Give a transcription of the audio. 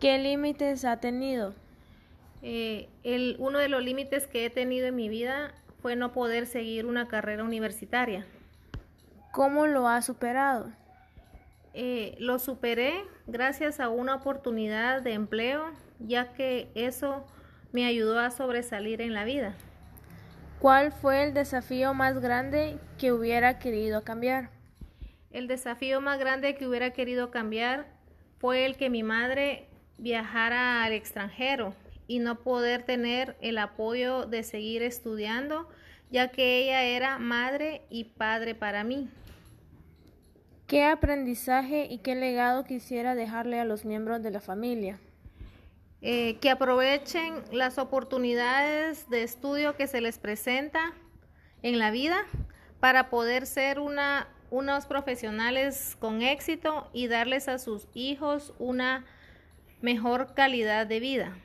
¿Qué límites ha tenido? Eh, el, uno de los límites que he tenido en mi vida fue no poder seguir una carrera universitaria. ¿Cómo lo ha superado? Eh, lo superé gracias a una oportunidad de empleo, ya que eso me ayudó a sobresalir en la vida. ¿Cuál fue el desafío más grande que hubiera querido cambiar? El desafío más grande que hubiera querido cambiar fue el que mi madre viajara al extranjero y no poder tener el apoyo de seguir estudiando, ya que ella era madre y padre para mí. ¿Qué aprendizaje y qué legado quisiera dejarle a los miembros de la familia? Eh, que aprovechen las oportunidades de estudio que se les presenta en la vida para poder ser una, unos profesionales con éxito y darles a sus hijos una mejor calidad de vida.